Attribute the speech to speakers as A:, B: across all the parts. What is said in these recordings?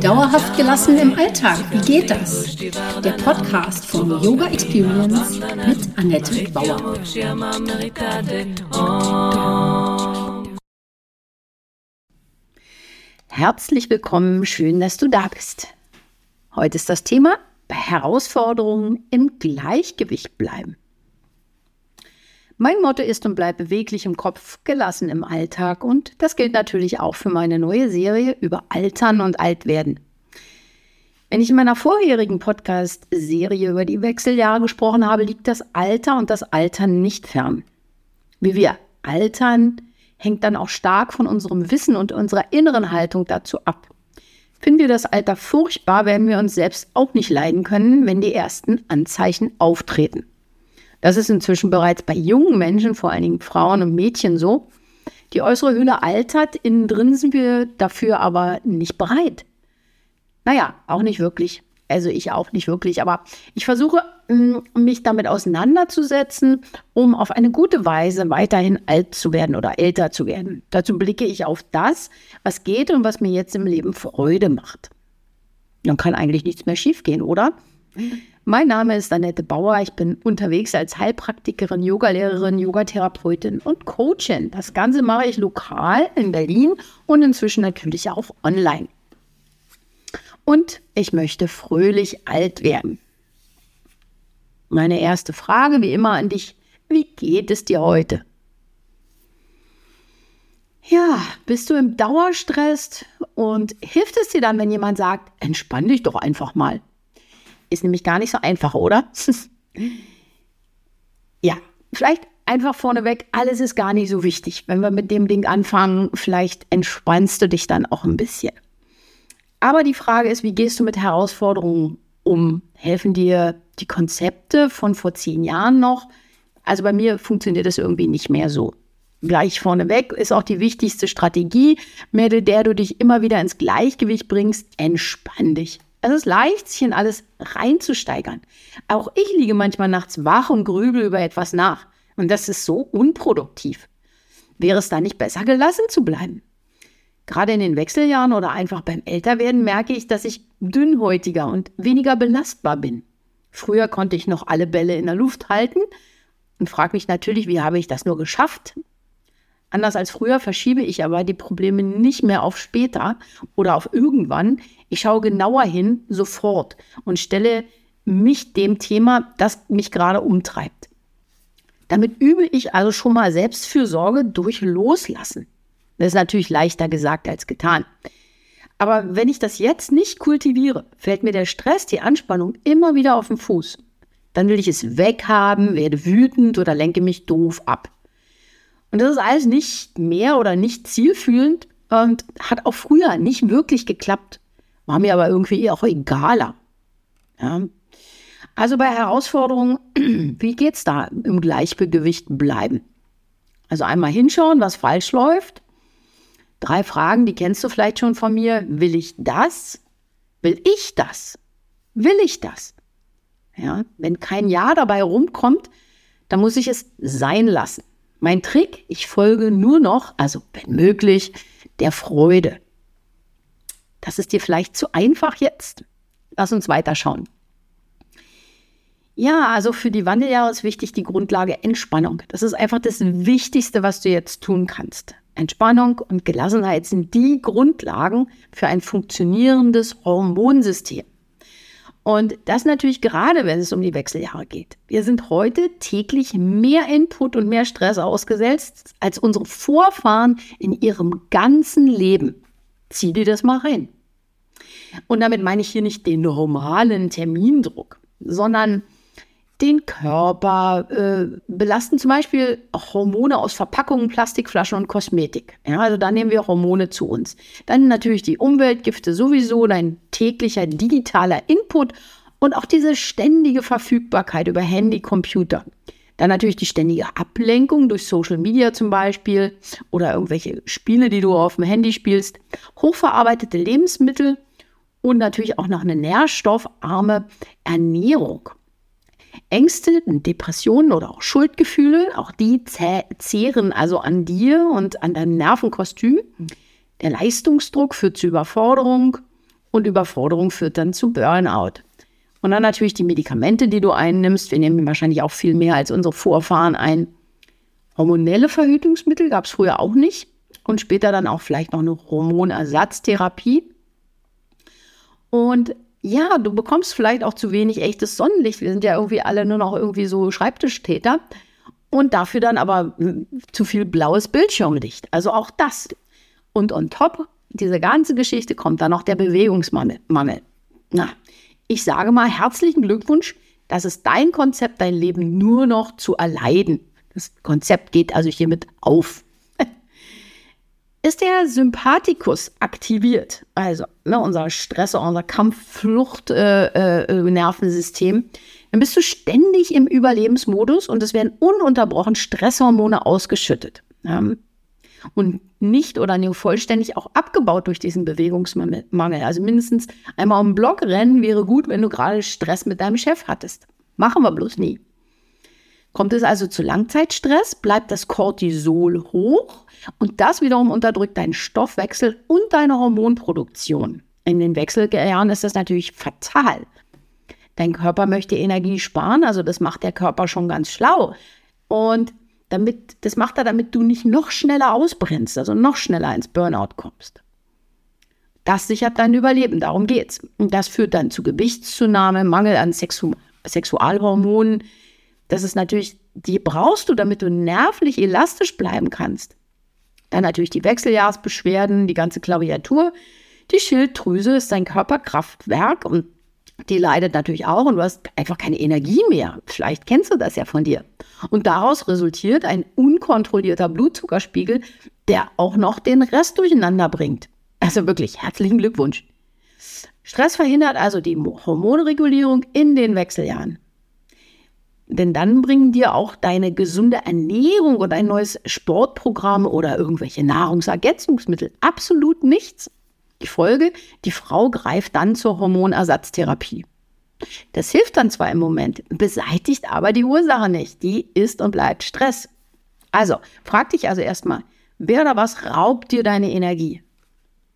A: Dauerhaft gelassen im Alltag, wie geht das? Der Podcast von Yoga Experience mit Annette Bauer.
B: Herzlich willkommen, schön, dass du da bist. Heute ist das Thema bei Herausforderungen im Gleichgewicht bleiben. Mein Motto ist und bleibt beweglich im Kopf, gelassen im Alltag und das gilt natürlich auch für meine neue Serie über Altern und Altwerden. Wenn ich in meiner vorherigen Podcast-Serie über die Wechseljahre gesprochen habe, liegt das Alter und das Altern nicht fern. Wie wir altern, hängt dann auch stark von unserem Wissen und unserer inneren Haltung dazu ab. Finden wir das Alter furchtbar, werden wir uns selbst auch nicht leiden können, wenn die ersten Anzeichen auftreten. Das ist inzwischen bereits bei jungen Menschen, vor allen Dingen Frauen und Mädchen so. Die äußere Hülle altert, innen drin sind wir dafür aber nicht bereit. Naja, auch nicht wirklich. Also ich auch nicht wirklich, aber ich versuche, mm, mich damit auseinanderzusetzen, um auf eine gute Weise weiterhin alt zu werden oder älter zu werden. Dazu blicke ich auf das, was geht und was mir jetzt im Leben Freude macht. Dann kann eigentlich nichts mehr schiefgehen, oder? Mein Name ist Annette Bauer. Ich bin unterwegs als Heilpraktikerin, Yogalehrerin, Yogatherapeutin und Coachin. Das Ganze mache ich lokal in Berlin und inzwischen natürlich auch online. Und ich möchte fröhlich alt werden. Meine erste Frage, wie immer an dich, wie geht es dir heute? Ja, bist du im Dauerstress und hilft es dir dann, wenn jemand sagt, entspann dich doch einfach mal? Ist nämlich gar nicht so einfach, oder? ja, vielleicht einfach vorneweg, alles ist gar nicht so wichtig. Wenn wir mit dem Ding anfangen, vielleicht entspannst du dich dann auch ein bisschen. Aber die Frage ist, wie gehst du mit Herausforderungen um? Helfen dir die Konzepte von vor zehn Jahren noch? Also bei mir funktioniert das irgendwie nicht mehr so. Gleich vorneweg ist auch die wichtigste Strategie, mit der du dich immer wieder ins Gleichgewicht bringst, entspann dich. Es ist leicht, sich in alles reinzusteigern. Auch ich liege manchmal nachts wach und grübel über etwas nach. Und das ist so unproduktiv. Wäre es da nicht besser gelassen zu bleiben? Gerade in den Wechseljahren oder einfach beim Älterwerden merke ich, dass ich dünnhäutiger und weniger belastbar bin. Früher konnte ich noch alle Bälle in der Luft halten und frage mich natürlich, wie habe ich das nur geschafft? Anders als früher verschiebe ich aber die Probleme nicht mehr auf später oder auf irgendwann. Ich schaue genauer hin, sofort und stelle mich dem Thema, das mich gerade umtreibt. Damit übe ich also schon mal Selbstfürsorge durch Loslassen. Das ist natürlich leichter gesagt als getan. Aber wenn ich das jetzt nicht kultiviere, fällt mir der Stress, die Anspannung immer wieder auf den Fuß. Dann will ich es weghaben, werde wütend oder lenke mich doof ab. Und das ist alles nicht mehr oder nicht zielführend und hat auch früher nicht wirklich geklappt. War mir aber irgendwie auch egaler. Ja. Also bei Herausforderungen, wie geht's da im Gleichgewicht bleiben? Also einmal hinschauen, was falsch läuft. Drei Fragen, die kennst du vielleicht schon von mir. Will ich das? Will ich das? Will ich das? Ja, wenn kein Ja dabei rumkommt, dann muss ich es sein lassen. Mein Trick, ich folge nur noch, also wenn möglich, der Freude. Das ist dir vielleicht zu einfach jetzt. Lass uns weiterschauen. Ja, also für die Wandeljahre ist wichtig die Grundlage Entspannung. Das ist einfach das Wichtigste, was du jetzt tun kannst. Entspannung und Gelassenheit sind die Grundlagen für ein funktionierendes Hormonsystem. Und das natürlich gerade, wenn es um die Wechseljahre geht. Wir sind heute täglich mehr Input und mehr Stress ausgesetzt als unsere Vorfahren in ihrem ganzen Leben. Zieh dir das mal rein. Und damit meine ich hier nicht den normalen Termindruck, sondern den Körper, äh, belasten zum Beispiel Hormone aus Verpackungen, Plastikflaschen und Kosmetik. Ja, also da nehmen wir Hormone zu uns. Dann natürlich die Umweltgifte sowieso, dein täglicher digitaler Input und auch diese ständige Verfügbarkeit über Handy, Computer. Dann natürlich die ständige Ablenkung durch Social Media zum Beispiel oder irgendwelche Spiele, die du auf dem Handy spielst. Hochverarbeitete Lebensmittel und natürlich auch noch eine nährstoffarme Ernährung. Ängste, Depressionen oder auch Schuldgefühle, auch die zehren also an dir und an deinem Nervenkostüm. Der Leistungsdruck führt zu Überforderung und Überforderung führt dann zu Burnout. Und dann natürlich die Medikamente, die du einnimmst. Wir nehmen wahrscheinlich auch viel mehr als unsere Vorfahren ein. Hormonelle Verhütungsmittel gab es früher auch nicht. Und später dann auch vielleicht noch eine Hormonersatztherapie. Und ja, du bekommst vielleicht auch zu wenig echtes Sonnenlicht. Wir sind ja irgendwie alle nur noch irgendwie so Schreibtischtäter. Und dafür dann aber hm, zu viel blaues Bildschirmlicht. Also auch das. Und on top, diese ganze Geschichte kommt dann noch der Bewegungsmangel. Na, ich sage mal herzlichen Glückwunsch. Das ist dein Konzept, dein Leben nur noch zu erleiden. Das Konzept geht also hiermit auf. Ist der Sympathikus aktiviert, also ne, unser Stress- unser Kampfflucht-Nervensystem, äh, äh, dann bist du ständig im Überlebensmodus und es werden ununterbrochen Stresshormone ausgeschüttet. Ja und nicht oder nur vollständig auch abgebaut durch diesen Bewegungsmangel. Also mindestens einmal um den Block rennen wäre gut, wenn du gerade Stress mit deinem Chef hattest. Machen wir bloß nie. Kommt es also zu Langzeitstress, bleibt das Cortisol hoch und das wiederum unterdrückt deinen Stoffwechsel und deine Hormonproduktion. In den Wechseljahren ist das natürlich fatal. Dein Körper möchte Energie sparen, also das macht der Körper schon ganz schlau. Und damit, das macht er, damit du nicht noch schneller ausbrennst, also noch schneller ins Burnout kommst. Das sichert dein Überleben, darum geht's. Und das führt dann zu Gewichtszunahme, Mangel an Sexu Sexualhormonen. Das ist natürlich, die brauchst du, damit du nervlich elastisch bleiben kannst. Dann natürlich die Wechseljahrsbeschwerden, die ganze Klaviatur. Die Schilddrüse ist dein Körperkraftwerk und die leidet natürlich auch und du hast einfach keine Energie mehr. Vielleicht kennst du das ja von dir. Und daraus resultiert ein unkontrollierter Blutzuckerspiegel, der auch noch den Rest durcheinander bringt. Also wirklich herzlichen Glückwunsch. Stress verhindert also die Hormonregulierung in den Wechseljahren. Denn dann bringen dir auch deine gesunde Ernährung und ein neues Sportprogramm oder irgendwelche Nahrungsergänzungsmittel absolut nichts. Die Folge, die Frau greift dann zur Hormonersatztherapie. Das hilft dann zwar im Moment, beseitigt aber die Ursache nicht. Die ist und bleibt Stress. Also, frag dich also erstmal, wer oder was raubt dir deine Energie?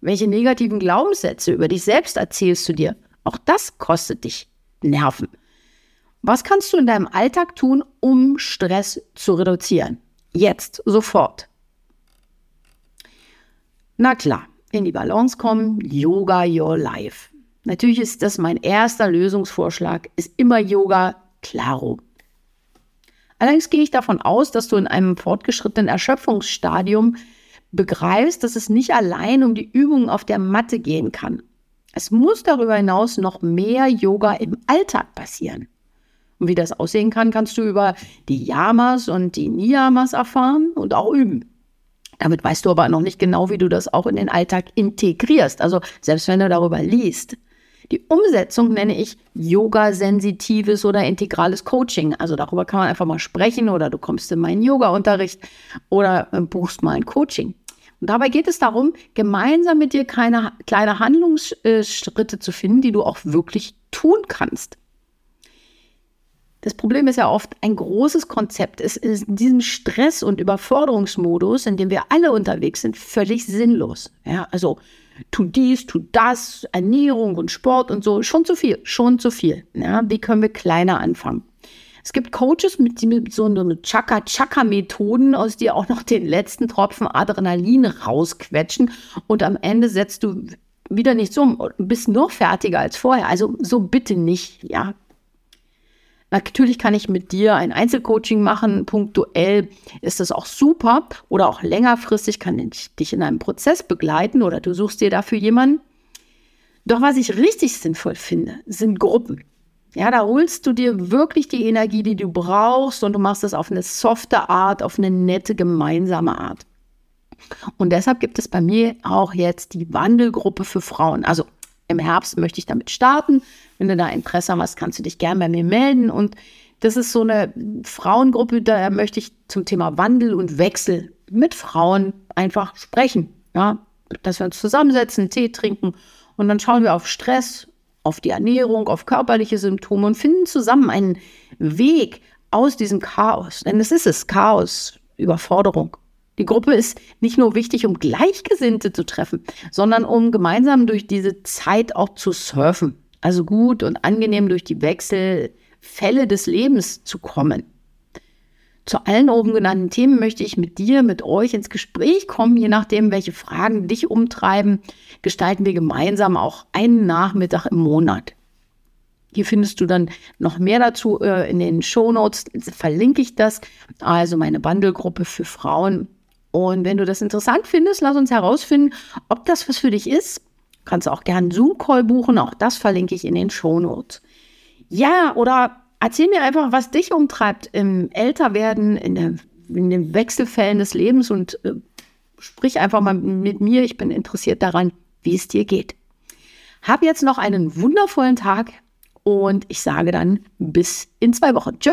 B: Welche negativen Glaubenssätze über dich selbst erzählst du dir? Auch das kostet dich Nerven. Was kannst du in deinem Alltag tun, um Stress zu reduzieren? Jetzt, sofort. Na klar, in die Balance kommen, Yoga Your Life. Natürlich ist das mein erster Lösungsvorschlag, ist immer Yoga Claro. Allerdings gehe ich davon aus, dass du in einem fortgeschrittenen Erschöpfungsstadium begreifst, dass es nicht allein um die Übungen auf der Matte gehen kann. Es muss darüber hinaus noch mehr Yoga im Alltag passieren. Und wie das aussehen kann, kannst du über die Yamas und die Niyamas erfahren und auch üben. Damit weißt du aber noch nicht genau, wie du das auch in den Alltag integrierst. Also selbst wenn du darüber liest. Die Umsetzung nenne ich Yoga-sensitives oder integrales Coaching. Also darüber kann man einfach mal sprechen oder du kommst in meinen Yoga-Unterricht oder äh, buchst mal ein Coaching. Und dabei geht es darum, gemeinsam mit dir kleine, kleine Handlungsschritte zu finden, die du auch wirklich tun kannst. Das Problem ist ja oft, ein großes Konzept ist in diesem Stress- und Überforderungsmodus, in dem wir alle unterwegs sind, völlig sinnlos. Ja, also tu dies, tu das, Ernährung und Sport und so, schon zu viel, schon zu viel. Ja, wie können wir kleiner anfangen? Es gibt Coaches mit, mit so einer Chaka-Chaka-Methoden, aus die auch noch den letzten Tropfen Adrenalin rausquetschen und am Ende setzt du wieder nicht so, bist noch fertiger als vorher. Also so bitte nicht, ja. Natürlich kann ich mit dir ein Einzelcoaching machen. Punktuell ist das auch super. Oder auch längerfristig kann ich dich in einem Prozess begleiten oder du suchst dir dafür jemanden. Doch was ich richtig sinnvoll finde, sind Gruppen. Ja, da holst du dir wirklich die Energie, die du brauchst und du machst das auf eine softe Art, auf eine nette gemeinsame Art. Und deshalb gibt es bei mir auch jetzt die Wandelgruppe für Frauen. Also im Herbst möchte ich damit starten. Wenn du da Interesse hast, kannst du dich gerne bei mir melden. Und das ist so eine Frauengruppe, da möchte ich zum Thema Wandel und Wechsel mit Frauen einfach sprechen. Ja, dass wir uns zusammensetzen, Tee trinken und dann schauen wir auf Stress, auf die Ernährung, auf körperliche Symptome und finden zusammen einen Weg aus diesem Chaos. Denn es ist es, Chaos, Überforderung. Die Gruppe ist nicht nur wichtig, um Gleichgesinnte zu treffen, sondern um gemeinsam durch diese Zeit auch zu surfen. Also gut und angenehm durch die Wechselfälle des Lebens zu kommen. Zu allen oben genannten Themen möchte ich mit dir, mit euch ins Gespräch kommen. Je nachdem, welche Fragen dich umtreiben, gestalten wir gemeinsam auch einen Nachmittag im Monat. Hier findest du dann noch mehr dazu äh, in den Shownotes. Verlinke ich das. Also meine Bundle-Gruppe für Frauen. Und wenn du das interessant findest, lass uns herausfinden, ob das was für dich ist. Kannst auch einen Zoom-Call buchen. Auch das verlinke ich in den Shownotes. Ja, oder Erzähl mir einfach, was dich umtreibt im Älterwerden, in, der, in den Wechselfällen des Lebens und äh, sprich einfach mal mit mir. Ich bin interessiert daran, wie es dir geht. Hab jetzt noch einen wundervollen Tag und ich sage dann bis in zwei Wochen. Tschö.